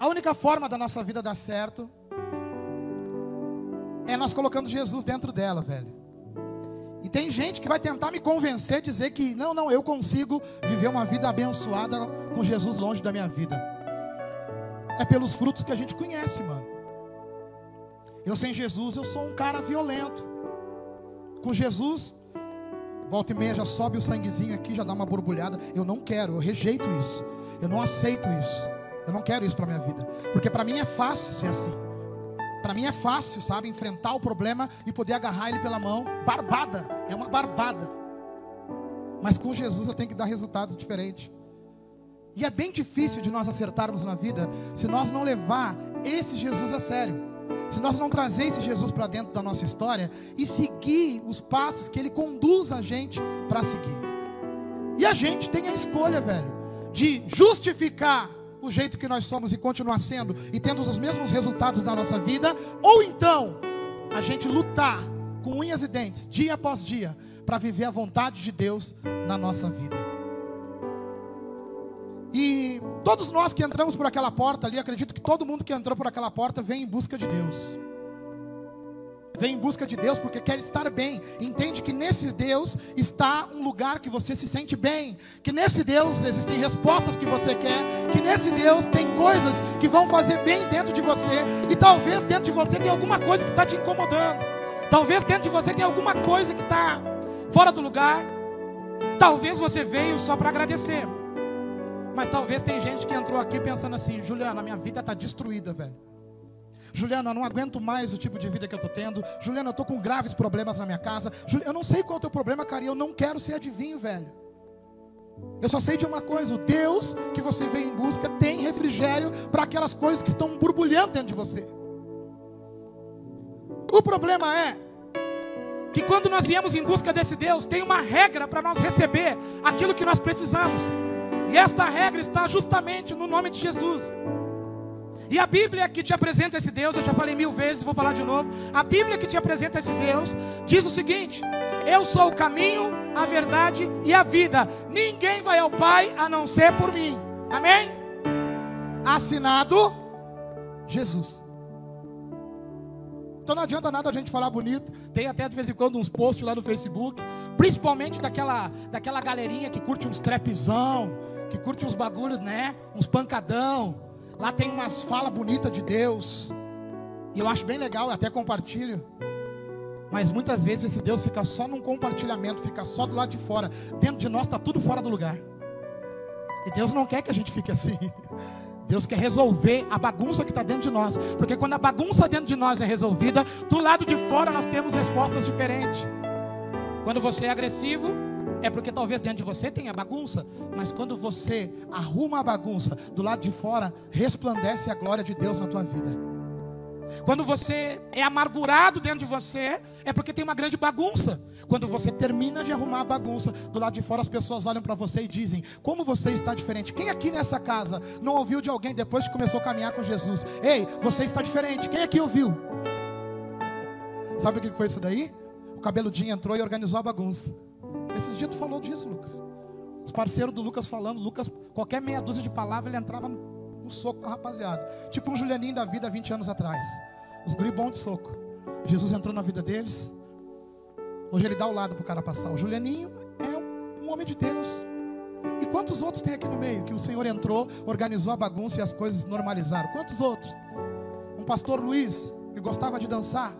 A única forma da nossa vida dar certo é nós colocando Jesus dentro dela, velho. E tem gente que vai tentar me convencer, dizer que não, não, eu consigo viver uma vida abençoada com Jesus longe da minha vida. É pelos frutos que a gente conhece, mano. Eu sem Jesus, eu sou um cara violento. Com Jesus, volta e meia já sobe o sanguezinho aqui, já dá uma borbulhada. Eu não quero, eu rejeito isso. Eu não aceito isso. Eu não quero isso para minha vida, porque para mim é fácil ser assim. Para mim é fácil, sabe, enfrentar o problema e poder agarrar ele pela mão. Barbada, é uma barbada. Mas com Jesus eu tenho que dar resultados diferentes. E é bem difícil de nós acertarmos na vida se nós não levar esse Jesus a sério. Se nós não trazer esse Jesus para dentro da nossa história e seguir os passos que ele conduz a gente para seguir. E a gente tem a escolha, velho, de justificar o jeito que nós somos e continuar sendo e tendo os mesmos resultados na nossa vida, ou então a gente lutar com unhas e dentes, dia após dia, para viver a vontade de Deus na nossa vida. E todos nós que entramos por aquela porta ali, acredito que todo mundo que entrou por aquela porta vem em busca de Deus vem em busca de Deus porque quer estar bem. Entende que nesse Deus está um lugar que você se sente bem. Que nesse Deus existem respostas que você quer. Que nesse Deus tem coisas que vão fazer bem dentro de você. E talvez dentro de você tem alguma coisa que está te incomodando. Talvez dentro de você tem alguma coisa que está fora do lugar. Talvez você veio só para agradecer. Mas talvez tem gente que entrou aqui pensando assim: Juliana, minha vida está destruída, velho. Juliana, eu não aguento mais o tipo de vida que eu estou tendo. Juliana, eu estou com graves problemas na minha casa. Juliana, eu não sei qual é o teu problema, cara, e eu não quero ser adivinho, velho. Eu só sei de uma coisa: o Deus que você vem em busca tem refrigério para aquelas coisas que estão borbulhando dentro de você. O problema é que quando nós viemos em busca desse Deus, tem uma regra para nós receber aquilo que nós precisamos. E esta regra está justamente no nome de Jesus. E a Bíblia que te apresenta esse Deus, eu já falei mil vezes, vou falar de novo. A Bíblia que te apresenta esse Deus diz o seguinte: Eu sou o caminho, a verdade e a vida. Ninguém vai ao Pai a não ser por mim. Amém? Assinado Jesus. Então não adianta nada a gente falar bonito. Tem até de vez em quando uns posts lá no Facebook, principalmente daquela, daquela galerinha que curte uns trapezão, que curte uns bagulhos, né? Uns pancadão Lá tem umas falas bonitas de Deus. E eu acho bem legal, até compartilho. Mas muitas vezes esse Deus fica só num compartilhamento, fica só do lado de fora. Dentro de nós está tudo fora do lugar. E Deus não quer que a gente fique assim. Deus quer resolver a bagunça que está dentro de nós. Porque quando a bagunça dentro de nós é resolvida, do lado de fora nós temos respostas diferentes. Quando você é agressivo, é porque talvez dentro de você tenha bagunça, mas quando você arruma a bagunça, do lado de fora resplandece a glória de Deus na tua vida. Quando você é amargurado dentro de você, é porque tem uma grande bagunça. Quando você termina de arrumar a bagunça, do lado de fora as pessoas olham para você e dizem: Como você está diferente? Quem aqui nessa casa não ouviu de alguém depois que começou a caminhar com Jesus? Ei, você está diferente. Quem aqui ouviu? Sabe o que foi isso daí? O cabeludinho entrou e organizou a bagunça. Esses dias tu falou disso, Lucas. Os parceiros do Lucas falando, Lucas, qualquer meia dúzia de palavras, ele entrava no, soco com a rapaziada. Tipo um Julianinho da vida 20 anos atrás. Os guri bons de soco. Jesus entrou na vida deles. Hoje ele dá o lado para o cara passar. O Julianinho é um homem de Deus. E quantos outros tem aqui no meio que o Senhor entrou, organizou a bagunça e as coisas normalizaram? Quantos outros? Um pastor Luiz, que gostava de dançar,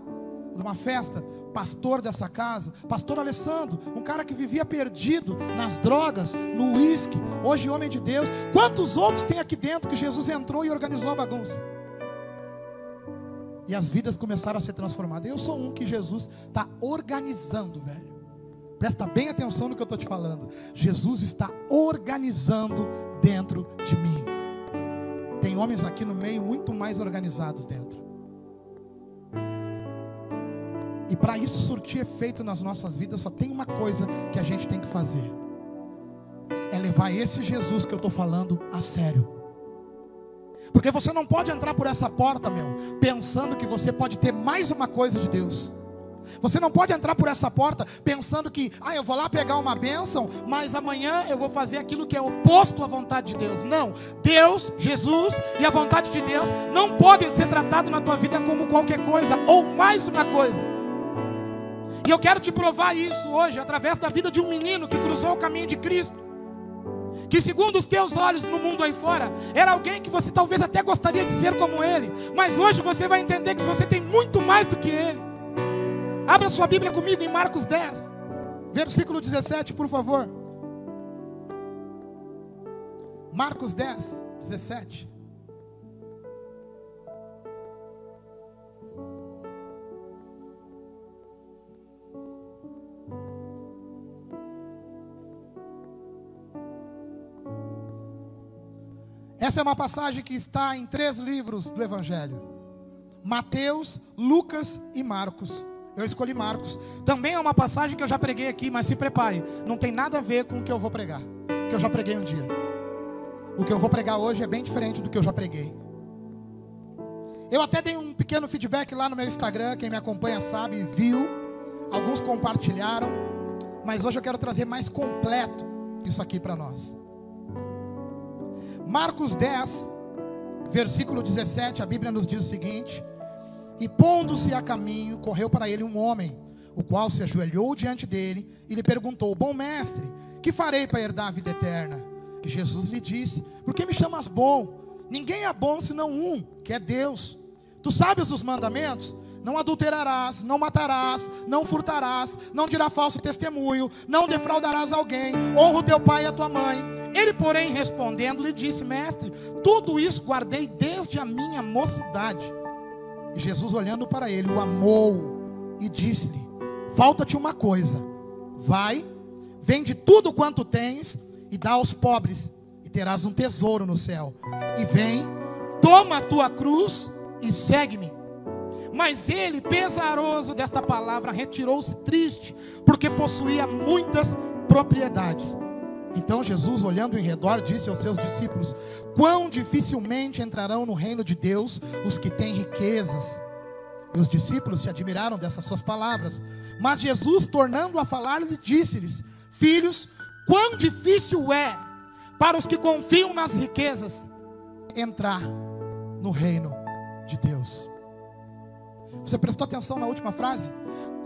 numa festa, pastor dessa casa, pastor Alessandro, um cara que vivia perdido nas drogas, no uísque, hoje homem de Deus. Quantos outros tem aqui dentro que Jesus entrou e organizou a bagunça? E as vidas começaram a ser transformadas. Eu sou um que Jesus está organizando, velho. Presta bem atenção no que eu estou te falando. Jesus está organizando dentro de mim. Tem homens aqui no meio muito mais organizados dentro. E para isso surtir efeito nas nossas vidas, só tem uma coisa que a gente tem que fazer: é levar esse Jesus que eu estou falando a sério. Porque você não pode entrar por essa porta, meu, pensando que você pode ter mais uma coisa de Deus. Você não pode entrar por essa porta pensando que, ah, eu vou lá pegar uma bênção, mas amanhã eu vou fazer aquilo que é oposto à vontade de Deus. Não. Deus, Jesus e a vontade de Deus não podem ser tratados na tua vida como qualquer coisa ou mais uma coisa. E eu quero te provar isso hoje através da vida de um menino que cruzou o caminho de Cristo que segundo os teus olhos no mundo aí fora, era alguém que você talvez até gostaria de ser como ele, mas hoje você vai entender que você tem muito mais do que ele. Abra sua Bíblia comigo em Marcos 10, versículo 17, por favor. Marcos 10, 17. Essa é uma passagem que está em três livros do Evangelho: Mateus, Lucas e Marcos. Eu escolhi Marcos. Também é uma passagem que eu já preguei aqui, mas se prepare, não tem nada a ver com o que eu vou pregar, que eu já preguei um dia. O que eu vou pregar hoje é bem diferente do que eu já preguei. Eu até dei um pequeno feedback lá no meu Instagram, quem me acompanha sabe, viu. Alguns compartilharam, mas hoje eu quero trazer mais completo isso aqui para nós. Marcos 10, versículo 17, a Bíblia nos diz o seguinte: E pondo-se a caminho, correu para ele um homem, o qual se ajoelhou diante dele e lhe perguntou: Bom mestre, que farei para herdar a vida eterna? E Jesus lhe disse: Por que me chamas bom? Ninguém é bom senão um, que é Deus. Tu sabes os mandamentos? Não adulterarás, não matarás, não furtarás, não dirá falso testemunho, não defraudarás alguém, honra o teu pai e a tua mãe. Ele, porém, respondendo, lhe disse: Mestre, tudo isso guardei desde a minha mocidade. E Jesus, olhando para ele, o amou e disse-lhe: Falta-te uma coisa. Vai, vende tudo quanto tens e dá aos pobres, e terás um tesouro no céu. E vem, toma a tua cruz e segue-me. Mas ele, pesaroso desta palavra, retirou-se triste, porque possuía muitas propriedades. Então Jesus, olhando em redor, disse aos seus discípulos: Quão dificilmente entrarão no reino de Deus os que têm riquezas. E os discípulos se admiraram dessas suas palavras. Mas Jesus, tornando a falar, lhe disse-lhes: Filhos, quão difícil é para os que confiam nas riquezas entrar no reino de Deus. Você prestou atenção na última frase?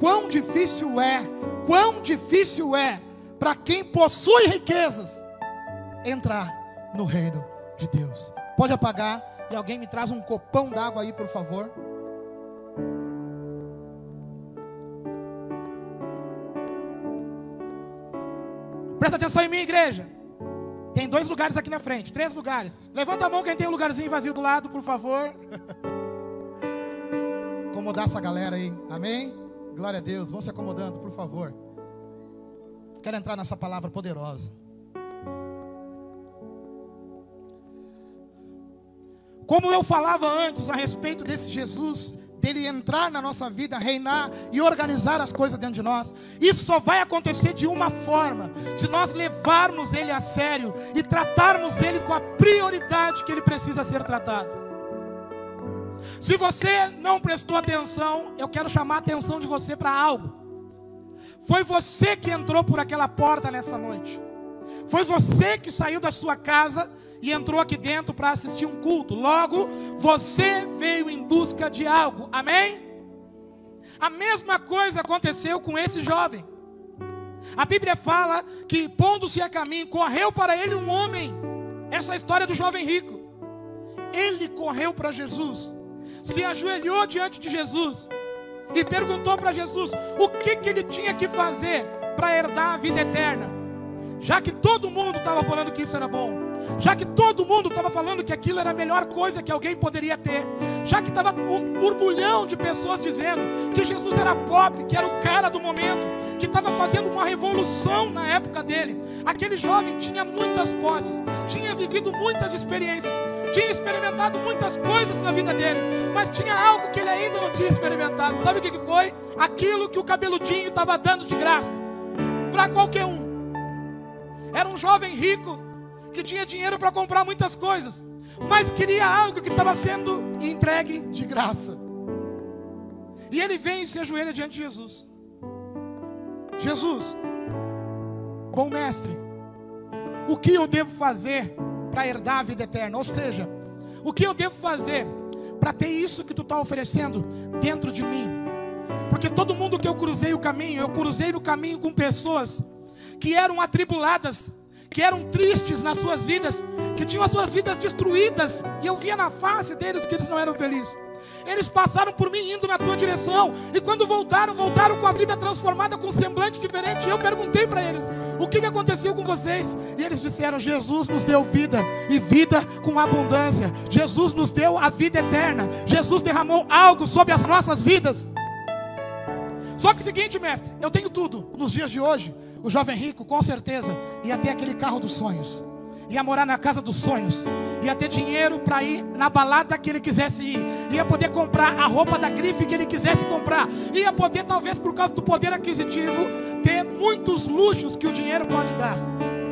Quão difícil é, quão difícil é para quem possui riquezas entrar no reino de Deus. Pode apagar e alguém me traz um copão d'água aí, por favor. Presta atenção em mim, igreja. Tem dois lugares aqui na frente, três lugares. Levanta a mão quem tem um lugarzinho vazio do lado, por favor. Acomodar essa galera aí, amém? Glória a Deus, vão se acomodando, por favor. Quero entrar nessa palavra poderosa. Como eu falava antes a respeito desse Jesus, dele entrar na nossa vida, reinar e organizar as coisas dentro de nós, isso só vai acontecer de uma forma: se nós levarmos ele a sério e tratarmos ele com a prioridade que ele precisa ser tratado. Se você não prestou atenção, eu quero chamar a atenção de você para algo. Foi você que entrou por aquela porta nessa noite. Foi você que saiu da sua casa e entrou aqui dentro para assistir um culto. Logo, você veio em busca de algo. Amém? A mesma coisa aconteceu com esse jovem. A Bíblia fala que, pondo-se a caminho, correu para ele um homem. Essa é história do jovem rico. Ele correu para Jesus, se ajoelhou diante de Jesus e perguntou para Jesus o que, que ele tinha que fazer para herdar a vida eterna. Já que todo mundo estava falando que isso era bom, já que todo mundo estava falando que aquilo era a melhor coisa que alguém poderia ter, já que estava um turbulhão de pessoas dizendo que Jesus era pop, que era o cara do momento, estava fazendo uma revolução na época dele. Aquele jovem tinha muitas posses, tinha vivido muitas experiências, tinha experimentado muitas coisas na vida dele, mas tinha algo que ele ainda não tinha experimentado. Sabe o que, foi? Aquilo que o cabeludinho estava dando de graça para qualquer um. Era um jovem rico que tinha dinheiro para comprar muitas coisas, mas queria algo que estava sendo entregue de graça. E ele vem e se ajoelha diante de Jesus. Jesus, bom mestre, o que eu devo fazer para herdar a vida eterna? Ou seja, o que eu devo fazer para ter isso que tu está oferecendo dentro de mim? Porque todo mundo que eu cruzei o caminho, eu cruzei no caminho com pessoas que eram atribuladas, que eram tristes nas suas vidas, que tinham as suas vidas destruídas, e eu via na face deles que eles não eram felizes. Eles passaram por mim indo na tua direção. E quando voltaram, voltaram com a vida transformada, com um semblante diferente. E eu perguntei para eles: o que, que aconteceu com vocês? E eles disseram: Jesus nos deu vida e vida com abundância. Jesus nos deu a vida eterna. Jesus derramou algo sobre as nossas vidas. Só que seguinte, mestre, eu tenho tudo. Nos dias de hoje, o jovem rico, com certeza, ia ter aquele carro dos sonhos. Ia morar na casa dos sonhos, ia ter dinheiro para ir na balada que ele quisesse ir, ia poder comprar a roupa da grife que ele quisesse comprar, ia poder, talvez por causa do poder aquisitivo, ter muitos luxos que o dinheiro pode dar,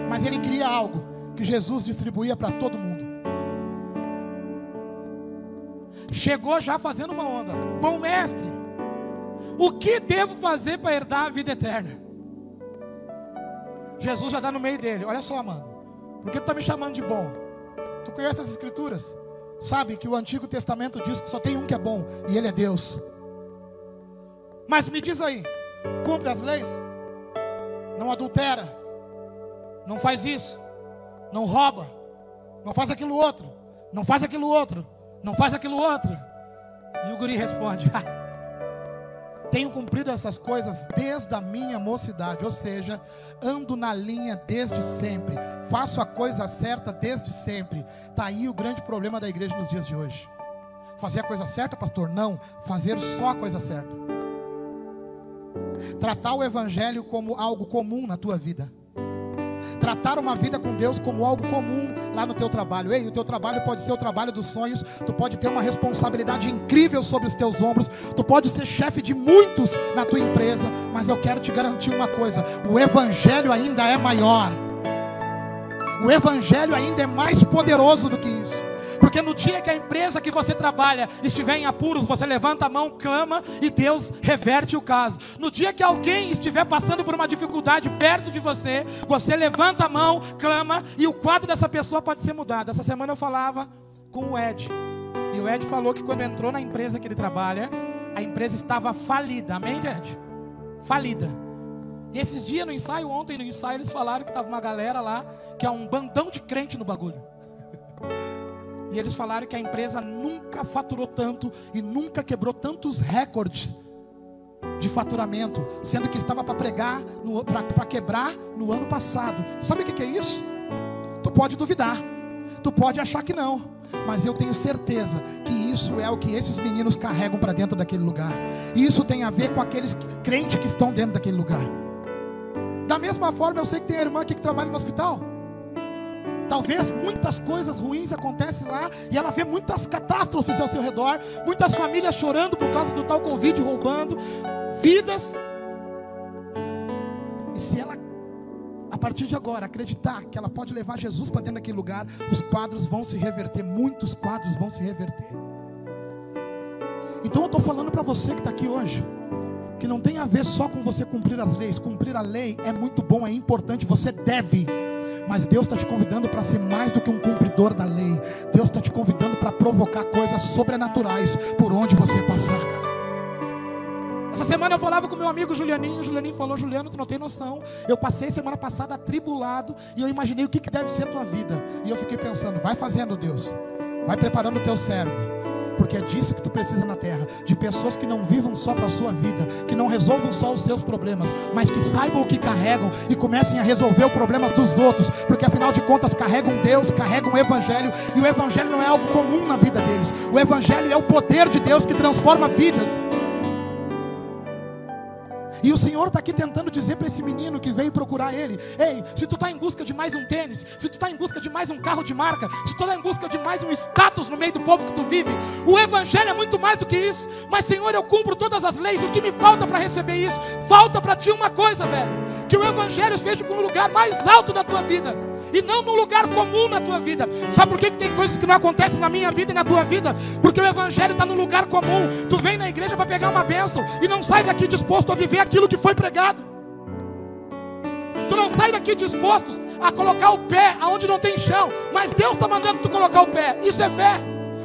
mas ele queria algo que Jesus distribuía para todo mundo. Chegou já fazendo uma onda, bom mestre, o que devo fazer para herdar a vida eterna? Jesus já está no meio dele, olha só, mano. Por que tu está me chamando de bom? Tu conhece as escrituras? Sabe que o Antigo Testamento diz que só tem um que é bom, e ele é Deus. Mas me diz aí, cumpre as leis? Não adultera, não faz isso, não rouba, não faz aquilo outro, não faz aquilo outro, não faz aquilo outro. E o guri responde: Tenho cumprido essas coisas desde a minha mocidade, ou seja, ando na linha desde sempre, faço a coisa certa desde sempre. Está aí o grande problema da igreja nos dias de hoje. Fazer a coisa certa, pastor? Não, fazer só a coisa certa. Tratar o evangelho como algo comum na tua vida tratar uma vida com Deus como algo comum lá no teu trabalho. Ei, o teu trabalho pode ser o trabalho dos sonhos, tu pode ter uma responsabilidade incrível sobre os teus ombros, tu pode ser chefe de muitos na tua empresa, mas eu quero te garantir uma coisa: o evangelho ainda é maior. O evangelho ainda é mais poderoso do que isso. Porque no dia que a empresa que você trabalha estiver em apuros, você levanta a mão, clama e Deus reverte o caso. No dia que alguém estiver passando por uma dificuldade perto de você, você levanta a mão, clama e o quadro dessa pessoa pode ser mudado. Essa semana eu falava com o Ed. E o Ed falou que quando entrou na empresa que ele trabalha, a empresa estava falida. Amém, Ed? Falida. E esses dias no ensaio, ontem no ensaio, eles falaram que estava uma galera lá, que é um bandão de crente no bagulho. E eles falaram que a empresa nunca faturou tanto e nunca quebrou tantos recordes de faturamento, sendo que estava para pregar, para quebrar no ano passado. Sabe o que, que é isso? Tu pode duvidar, tu pode achar que não, mas eu tenho certeza que isso é o que esses meninos carregam para dentro daquele lugar. Isso tem a ver com aqueles crentes que estão dentro daquele lugar. Da mesma forma, eu sei que tem a irmã aqui que trabalha no hospital. Talvez muitas coisas ruins acontecem lá e ela vê muitas catástrofes ao seu redor, muitas famílias chorando por causa do tal Covid, roubando vidas. E se ela, a partir de agora, acreditar que ela pode levar Jesus para dentro daquele lugar, os quadros vão se reverter, muitos quadros vão se reverter. Então eu estou falando para você que está aqui hoje que não tem a ver só com você cumprir as leis. Cumprir a lei é muito bom, é importante, você deve. Mas Deus está te convidando para ser mais do que um cumpridor da lei. Deus está te convidando para provocar coisas sobrenaturais por onde você passar, cara. Essa semana eu falava com meu amigo Julianinho. O Julianinho falou: Juliano, tu não tem noção. Eu passei semana passada atribulado e eu imaginei o que, que deve ser a tua vida. E eu fiquei pensando: vai fazendo, Deus. Vai preparando o teu cérebro porque é disso que tu precisa na terra, de pessoas que não vivam só para a sua vida, que não resolvam só os seus problemas, mas que saibam o que carregam e comecem a resolver o problema dos outros, porque afinal de contas carregam Deus, carregam o Evangelho, e o Evangelho não é algo comum na vida deles, o Evangelho é o poder de Deus que transforma vidas. E o Senhor está aqui tentando dizer para esse menino que veio procurar ele: Ei, se tu está em busca de mais um tênis, se tu está em busca de mais um carro de marca, se tu está em busca de mais um status no meio do povo que tu vive, o Evangelho é muito mais do que isso. Mas, Senhor, eu cumpro todas as leis, o que me falta para receber isso? Falta para ti uma coisa, velho: que o Evangelho esteja para um lugar mais alto da tua vida. E não no lugar comum na tua vida. Sabe por que, que tem coisas que não acontecem na minha vida e na tua vida? Porque o Evangelho está no lugar comum. Tu vem na igreja para pegar uma bênção e não sai daqui disposto a viver aquilo que foi pregado. Tu não sai daqui disposto a colocar o pé aonde não tem chão, mas Deus está mandando tu colocar o pé. Isso é fé.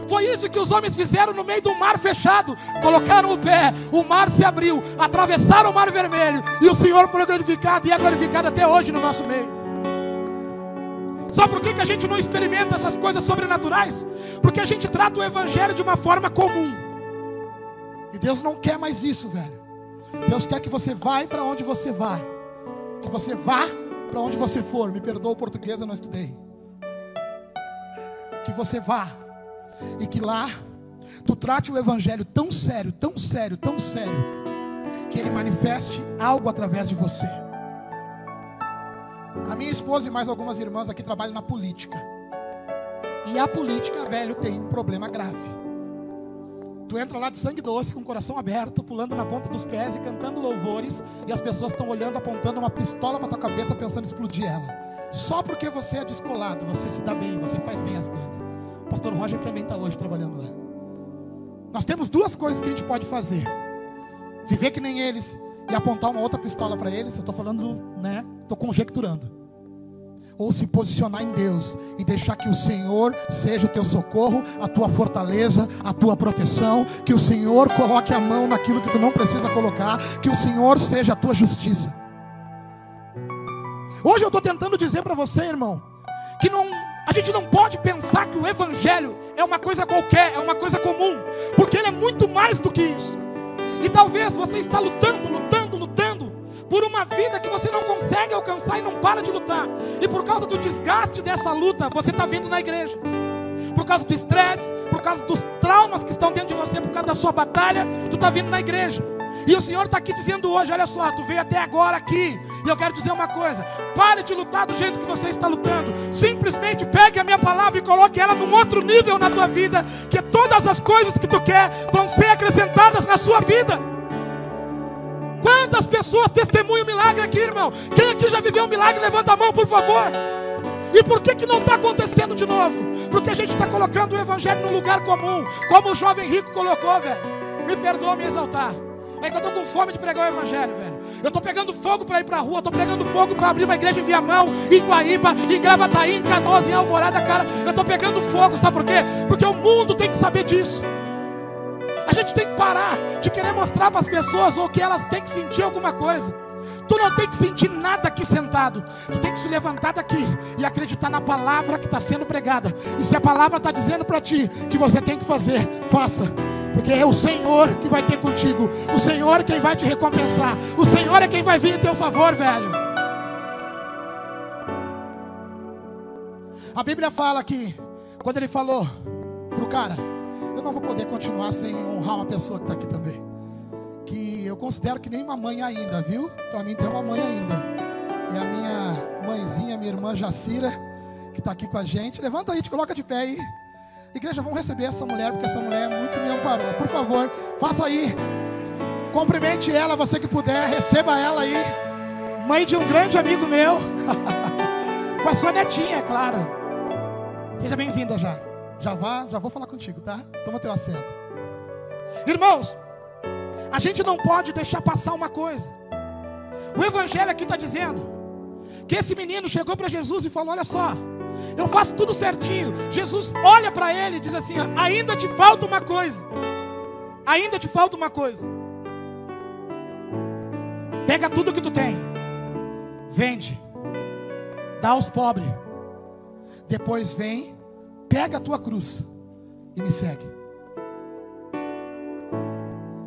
Foi isso que os homens fizeram no meio do mar fechado. Colocaram o pé, o mar se abriu, atravessaram o mar vermelho e o Senhor foi glorificado e é glorificado até hoje no nosso meio. Sabe por que, que a gente não experimenta essas coisas sobrenaturais? Porque a gente trata o Evangelho de uma forma comum. E Deus não quer mais isso, velho. Deus quer que você vá para onde você vai. Que você vá para onde você for. Me perdoa o português, eu não estudei. Que você vá e que lá tu trate o evangelho tão sério, tão sério, tão sério, que ele manifeste algo através de você. A minha esposa e mais algumas irmãs aqui trabalham na política. E a política, velho, tem um problema grave. Tu entra lá de sangue doce, com o coração aberto, pulando na ponta dos pés e cantando louvores, e as pessoas estão olhando, apontando uma pistola para tua cabeça, pensando em explodir ela. Só porque você é descolado, você se dá bem, você faz bem as coisas. O pastor Roger também está hoje trabalhando lá. Nós temos duas coisas que a gente pode fazer: viver que nem eles e apontar uma outra pistola para eles. Eu estou falando, né? Estou conjecturando. Ou se posicionar em Deus e deixar que o Senhor seja o teu socorro, a tua fortaleza, a tua proteção, que o Senhor coloque a mão naquilo que tu não precisa colocar, que o Senhor seja a tua justiça. Hoje eu estou tentando dizer para você, irmão, que não a gente não pode pensar que o Evangelho é uma coisa qualquer, é uma coisa comum, porque ele é muito mais do que isso. E talvez você está lutando, lutando, por uma vida que você não consegue alcançar e não para de lutar. E por causa do desgaste dessa luta, você está vindo na igreja. Por causa do estresse, por causa dos traumas que estão dentro de você, por causa da sua batalha, tu está vindo na igreja. E o Senhor está aqui dizendo hoje: olha só, tu veio até agora aqui. E eu quero dizer uma coisa: pare de lutar do jeito que você está lutando. Simplesmente pegue a minha palavra e coloque ela num outro nível na tua vida. Que todas as coisas que tu quer vão ser acrescentadas na sua vida. Quantas pessoas testemunham o milagre aqui, irmão? Quem aqui já viveu um milagre, levanta a mão, por favor. E por que, que não está acontecendo de novo? Porque a gente está colocando o evangelho no lugar comum, como o jovem rico colocou, velho. Me perdoa me exaltar. É que eu estou com fome de pregar o Evangelho, velho. Eu estou pegando fogo para ir para a rua, estou pegando fogo para abrir uma igreja em Viamão, em Guaíba, em Gravataí, em Canoas, em Alvorada, cara. Eu estou pegando fogo, sabe por quê? Porque o mundo tem que saber disso. A gente tem que parar de querer mostrar para as pessoas ou que elas têm que sentir alguma coisa. Tu não tem que sentir nada aqui sentado. Tu tem que se levantar daqui e acreditar na palavra que está sendo pregada. E se a palavra está dizendo para ti que você tem que fazer, faça. Porque é o Senhor que vai ter contigo. O Senhor é quem vai te recompensar. O Senhor é quem vai vir em teu favor, velho. A Bíblia fala que, quando ele falou para o cara, eu não vou poder continuar sem honrar uma pessoa que está aqui também. Que eu considero que nem uma mãe ainda, viu? Para mim tem uma mãe ainda. E a minha mãezinha, minha irmã Jacira, que está aqui com a gente. Levanta aí, te coloca de pé aí. Igreja, vamos receber essa mulher, porque essa mulher muito me amparou. Por favor, faça aí. Cumprimente ela, você que puder, receba ela aí. Mãe de um grande amigo meu. Com a sua netinha, é claro. Seja bem-vinda já. Já vá, já vou falar contigo, tá? Toma teu assento. Irmãos, a gente não pode deixar passar uma coisa. O evangelho aqui está dizendo que esse menino chegou para Jesus e falou: Olha só, eu faço tudo certinho. Jesus olha para ele e diz assim: ainda te falta uma coisa. Ainda te falta uma coisa. Pega tudo que tu tem, vende, dá aos pobres. Depois vem, pega a tua cruz e me segue.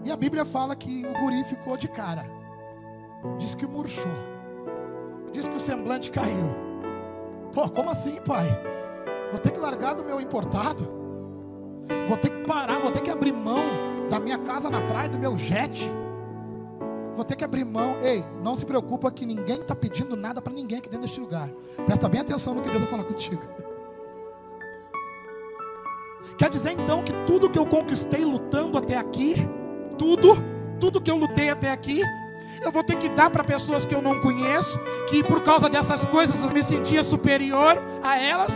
E a Bíblia fala que o guri ficou de cara. Diz que murchou. Diz que o semblante caiu. Pô, como assim, pai? Vou ter que largar do meu importado? Vou ter que parar, vou ter que abrir mão da minha casa na praia, do meu jet? Vou ter que abrir mão. Ei, não se preocupa que ninguém está pedindo nada para ninguém aqui dentro deste lugar. Presta bem atenção no que Deus vai falar contigo. Quer dizer então que tudo que eu conquistei lutando até aqui, tudo, tudo que eu lutei até aqui, Eu vou ter que dar para pessoas que eu não conheço, que por causa dessas coisas eu me sentia superior a elas.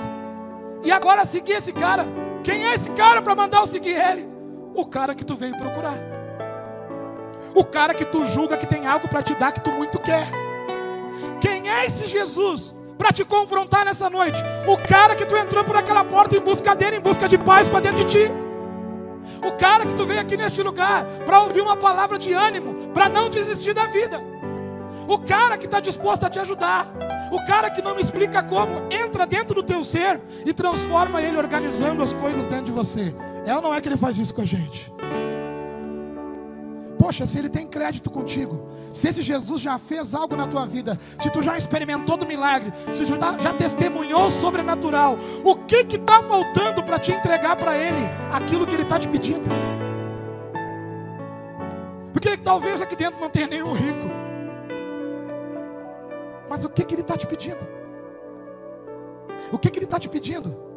E agora seguir esse cara. Quem é esse cara para mandar eu seguir ele? O cara que tu veio procurar. O cara que tu julga que tem algo para te dar que tu muito quer. Quem é esse Jesus para te confrontar nessa noite? O cara que tu entrou por aquela porta em busca dele, em busca de paz para dentro de ti. O cara que tu veio aqui neste lugar para ouvir uma palavra de ânimo, para não desistir da vida. O cara que está disposto a te ajudar. O cara que não me explica como, entra dentro do teu ser e transforma ele organizando as coisas dentro de você. É ou não é que ele faz isso com a gente? Poxa, se ele tem crédito contigo, se esse Jesus já fez algo na tua vida, se tu já experimentou do milagre, se tu já, já testemunhou o sobrenatural, o que que está faltando para te entregar para ele aquilo que ele está te pedindo? Porque talvez aqui dentro não tenha nenhum rico, mas o que que ele está te pedindo? O que que ele está te pedindo?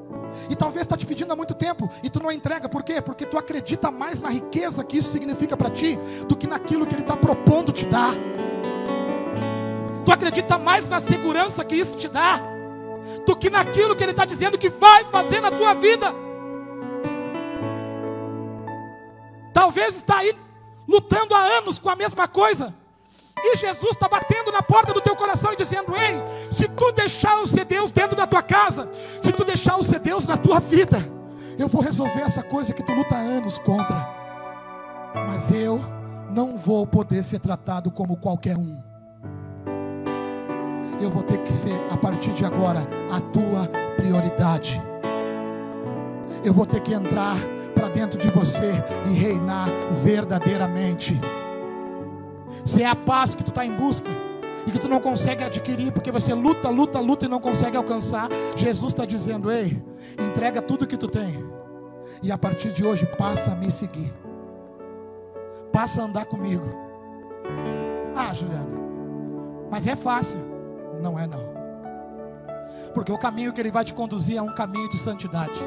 E talvez está te pedindo há muito tempo e tu não entrega, por quê? Porque tu acredita mais na riqueza que isso significa para ti do que naquilo que Ele está propondo te dar. Tu acredita mais na segurança que isso te dá do que naquilo que Ele está dizendo que vai fazer na tua vida. Talvez está aí lutando há anos com a mesma coisa. E Jesus está batendo na porta do teu coração e dizendo: Ei, se tu deixar o ser Deus dentro da tua casa, se tu deixar o ser Deus na tua vida, eu vou resolver essa coisa que tu luta anos contra. Mas eu não vou poder ser tratado como qualquer um. Eu vou ter que ser, a partir de agora, a tua prioridade. Eu vou ter que entrar para dentro de você e reinar verdadeiramente. Se é a paz que tu está em busca e que tu não consegue adquirir porque você luta, luta, luta e não consegue alcançar, Jesus está dizendo: Ei, entrega tudo que tu tem e a partir de hoje passa a me seguir, passa a andar comigo. Ah, Juliano, mas é fácil? Não é não. Porque o caminho que ele vai te conduzir é um caminho de santidade.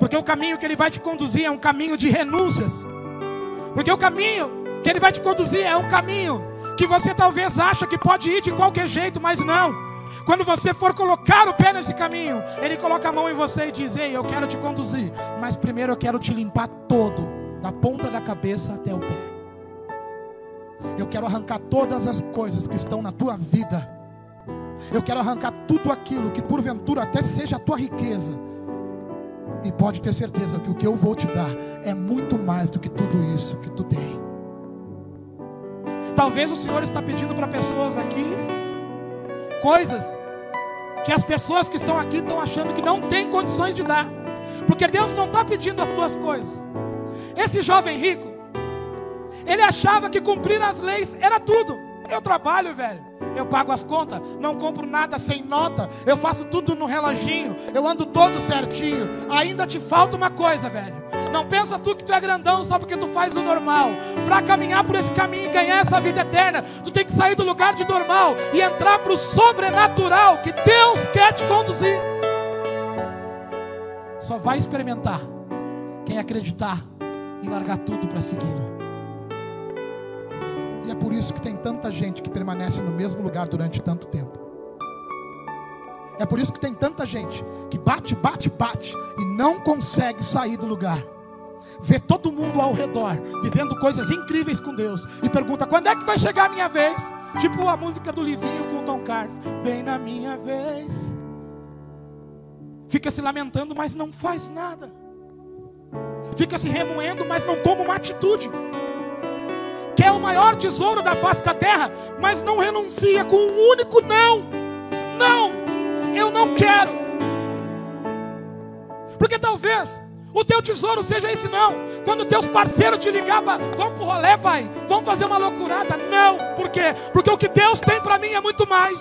Porque o caminho que ele vai te conduzir é um caminho de renúncias. Porque o caminho que Ele vai te conduzir é um caminho que você talvez acha que pode ir de qualquer jeito, mas não. Quando você for colocar o pé nesse caminho, Ele coloca a mão em você e diz: Ei, eu quero te conduzir, mas primeiro eu quero te limpar todo, da ponta da cabeça até o pé. Eu quero arrancar todas as coisas que estão na tua vida. Eu quero arrancar tudo aquilo que porventura até seja a tua riqueza. E pode ter certeza que o que eu vou te dar é muito mais do que tudo isso que tu tem. Talvez o Senhor está pedindo para pessoas aqui coisas que as pessoas que estão aqui estão achando que não tem condições de dar, porque Deus não está pedindo as tuas coisas. Esse jovem rico, ele achava que cumprir as leis era tudo. Eu trabalho, velho. Eu pago as contas, não compro nada sem nota. Eu faço tudo no reloginho. Eu ando todo certinho. Ainda te falta uma coisa, velho. Não pensa tu que tu é grandão só porque tu faz o normal. Para caminhar por esse caminho e ganhar essa vida eterna, tu tem que sair do lugar de normal e entrar para o sobrenatural que Deus quer te conduzir. Só vai experimentar quem acreditar e largar tudo para segui-lo. E é por isso que tem tanta gente que permanece no mesmo lugar durante tanto tempo. É por isso que tem tanta gente que bate, bate, bate e não consegue sair do lugar vê todo mundo ao redor vivendo coisas incríveis com Deus e pergunta: quando é que vai chegar a minha vez? Tipo a música do Livinho com o Tom Carver, bem na minha vez. Fica se lamentando, mas não faz nada. Fica se remoendo, mas não toma uma atitude. Quer o maior tesouro da face da terra, mas não renuncia com um único não. Não, eu não quero. Porque talvez o teu tesouro seja esse não. Quando teus parceiros te ligar, vamos pro rolê, pai. Vamos fazer uma loucurada. Não. Por quê? Porque o que Deus tem para mim é muito mais.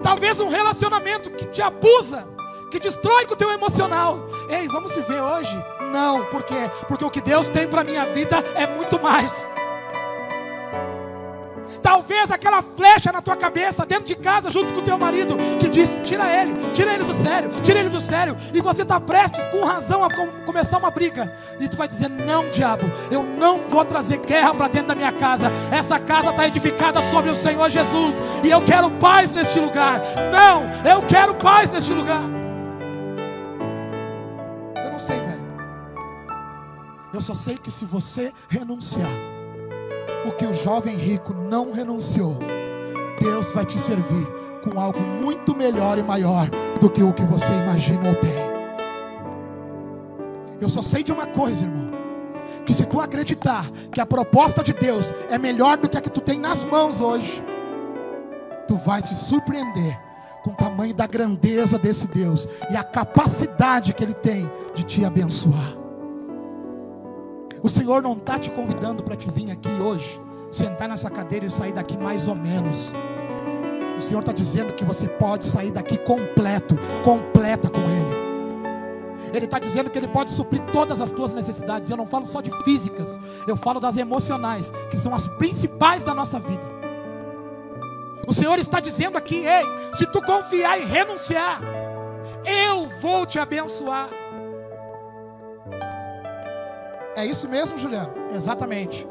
Talvez um relacionamento que te abusa, que destrói com o teu emocional. Ei, vamos se ver hoje? Não. Por quê? Porque o que Deus tem para minha vida é muito mais. Talvez aquela flecha na tua cabeça, dentro de casa, junto com o teu marido, que diz: tira ele, tira ele do sério, tira ele do sério. E você está prestes, com razão, a com, começar uma briga. E tu vai dizer: não, diabo, eu não vou trazer guerra para dentro da minha casa. Essa casa está edificada sobre o Senhor Jesus. E eu quero paz neste lugar. Não, eu quero paz neste lugar. Eu não sei, velho. Eu só sei que se você renunciar, o que o jovem rico não renunciou, Deus vai te servir com algo muito melhor e maior do que o que você imagina ou tem. Eu só sei de uma coisa, irmão. Que se tu acreditar que a proposta de Deus é melhor do que a que tu tem nas mãos hoje, tu vai se surpreender com o tamanho da grandeza desse Deus e a capacidade que Ele tem de te abençoar. O Senhor não está te convidando para te vir aqui hoje, sentar nessa cadeira e sair daqui mais ou menos. O Senhor está dizendo que você pode sair daqui completo, completa com Ele. Ele está dizendo que Ele pode suprir todas as tuas necessidades. Eu não falo só de físicas, eu falo das emocionais, que são as principais da nossa vida. O Senhor está dizendo aqui: ei, se tu confiar e renunciar, eu vou te abençoar. É isso mesmo, Juliano? Exatamente.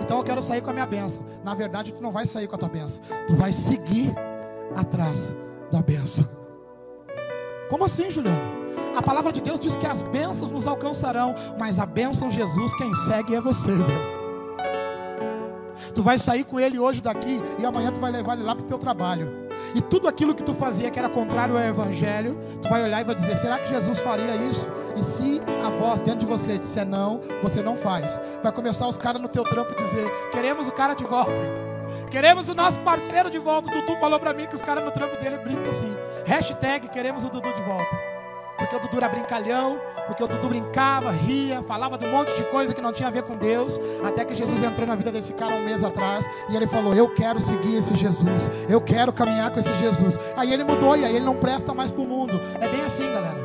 Então eu quero sair com a minha benção. Na verdade, tu não vai sair com a tua benção. Tu vai seguir atrás da benção. Como assim, Juliano? A palavra de Deus diz que as bênçãos nos alcançarão, mas a bênção Jesus quem segue é você, meu. Tu vai sair com ele hoje daqui e amanhã tu vai levar ele lá para o teu trabalho. E tudo aquilo que tu fazia que era contrário ao evangelho, tu vai olhar e vai dizer: será que Jesus faria isso? E se a voz dentro de você disser não, você não faz. Vai começar os caras no teu trampo dizer: queremos o cara de volta. Queremos o nosso parceiro de volta. O Dudu falou para mim que os caras no trampo dele brincam assim: hashtag queremos o Dudu de volta porque o Dudu era brincalhão, porque o Dudu brincava, ria, falava de um monte de coisa que não tinha a ver com Deus, até que Jesus entrou na vida desse cara um mês atrás, e ele falou: Eu quero seguir esse Jesus, eu quero caminhar com esse Jesus. Aí ele mudou, e aí ele não presta mais para o mundo. É bem assim, galera.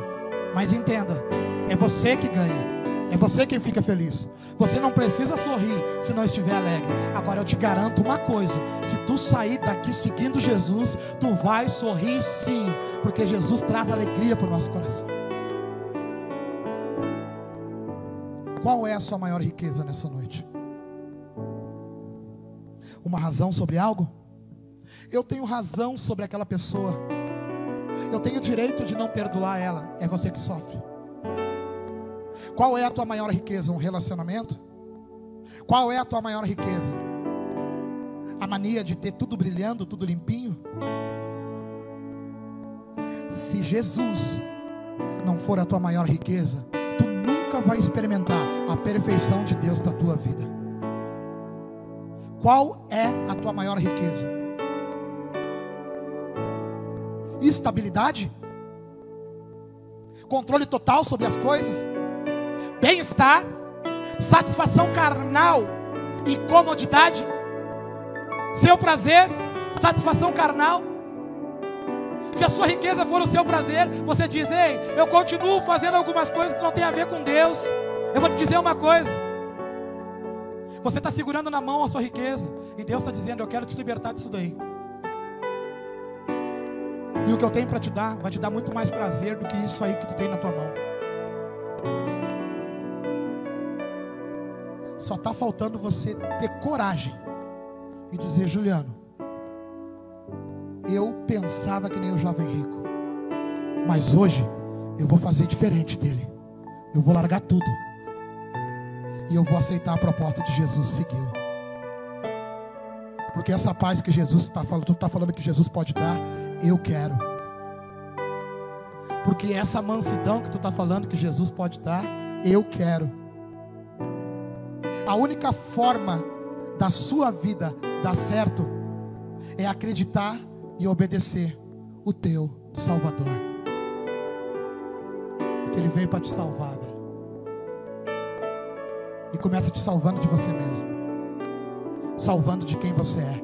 Mas entenda, é você que ganha. É você quem fica feliz. Você não precisa sorrir se não estiver alegre. Agora eu te garanto uma coisa: se tu sair daqui seguindo Jesus, tu vai sorrir sim, porque Jesus traz alegria para o nosso coração. Qual é a sua maior riqueza nessa noite? Uma razão sobre algo? Eu tenho razão sobre aquela pessoa. Eu tenho direito de não perdoar ela. É você que sofre. Qual é a tua maior riqueza? Um relacionamento? Qual é a tua maior riqueza? A mania de ter tudo brilhando, tudo limpinho? Se Jesus não for a tua maior riqueza, tu nunca vai experimentar a perfeição de Deus para a tua vida. Qual é a tua maior riqueza? Estabilidade? Controle total sobre as coisas? Bem-estar, satisfação carnal e comodidade, seu prazer, satisfação carnal. Se a sua riqueza for o seu prazer, você diz: Ei, eu continuo fazendo algumas coisas que não tem a ver com Deus. Eu vou te dizer uma coisa. Você está segurando na mão a sua riqueza, e Deus está dizendo: Eu quero te libertar disso daí. E o que eu tenho para te dar, vai te dar muito mais prazer do que isso aí que tu tem na tua mão. Só está faltando você ter coragem e dizer, Juliano, eu pensava que nem o jovem rico, mas hoje eu vou fazer diferente dele. Eu vou largar tudo e eu vou aceitar a proposta de Jesus segui-lo. Porque essa paz que Jesus está falando, tu está falando que Jesus pode dar, eu quero. Porque essa mansidão que tu está falando que Jesus pode dar, eu quero. A única forma da sua vida dar certo é acreditar e obedecer o teu Salvador. Porque Ele veio para te salvar, velho. E começa te salvando de você mesmo, salvando de quem você é,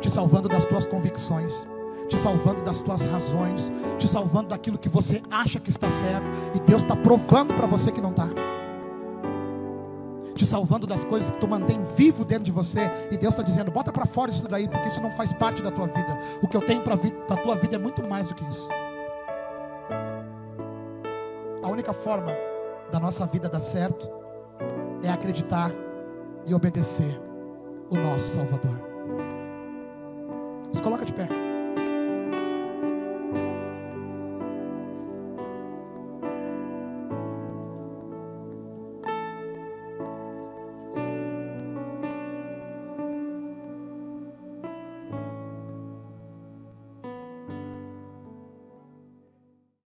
te salvando das tuas convicções te salvando das tuas razões, te salvando daquilo que você acha que está certo, e Deus está provando para você que não está. Salvando das coisas que tu mantém vivo dentro de você. E Deus está dizendo: bota para fora isso daí, porque isso não faz parte da tua vida. O que eu tenho para a tua vida é muito mais do que isso. A única forma da nossa vida dar certo é acreditar e obedecer o nosso Salvador. Se coloca de pé.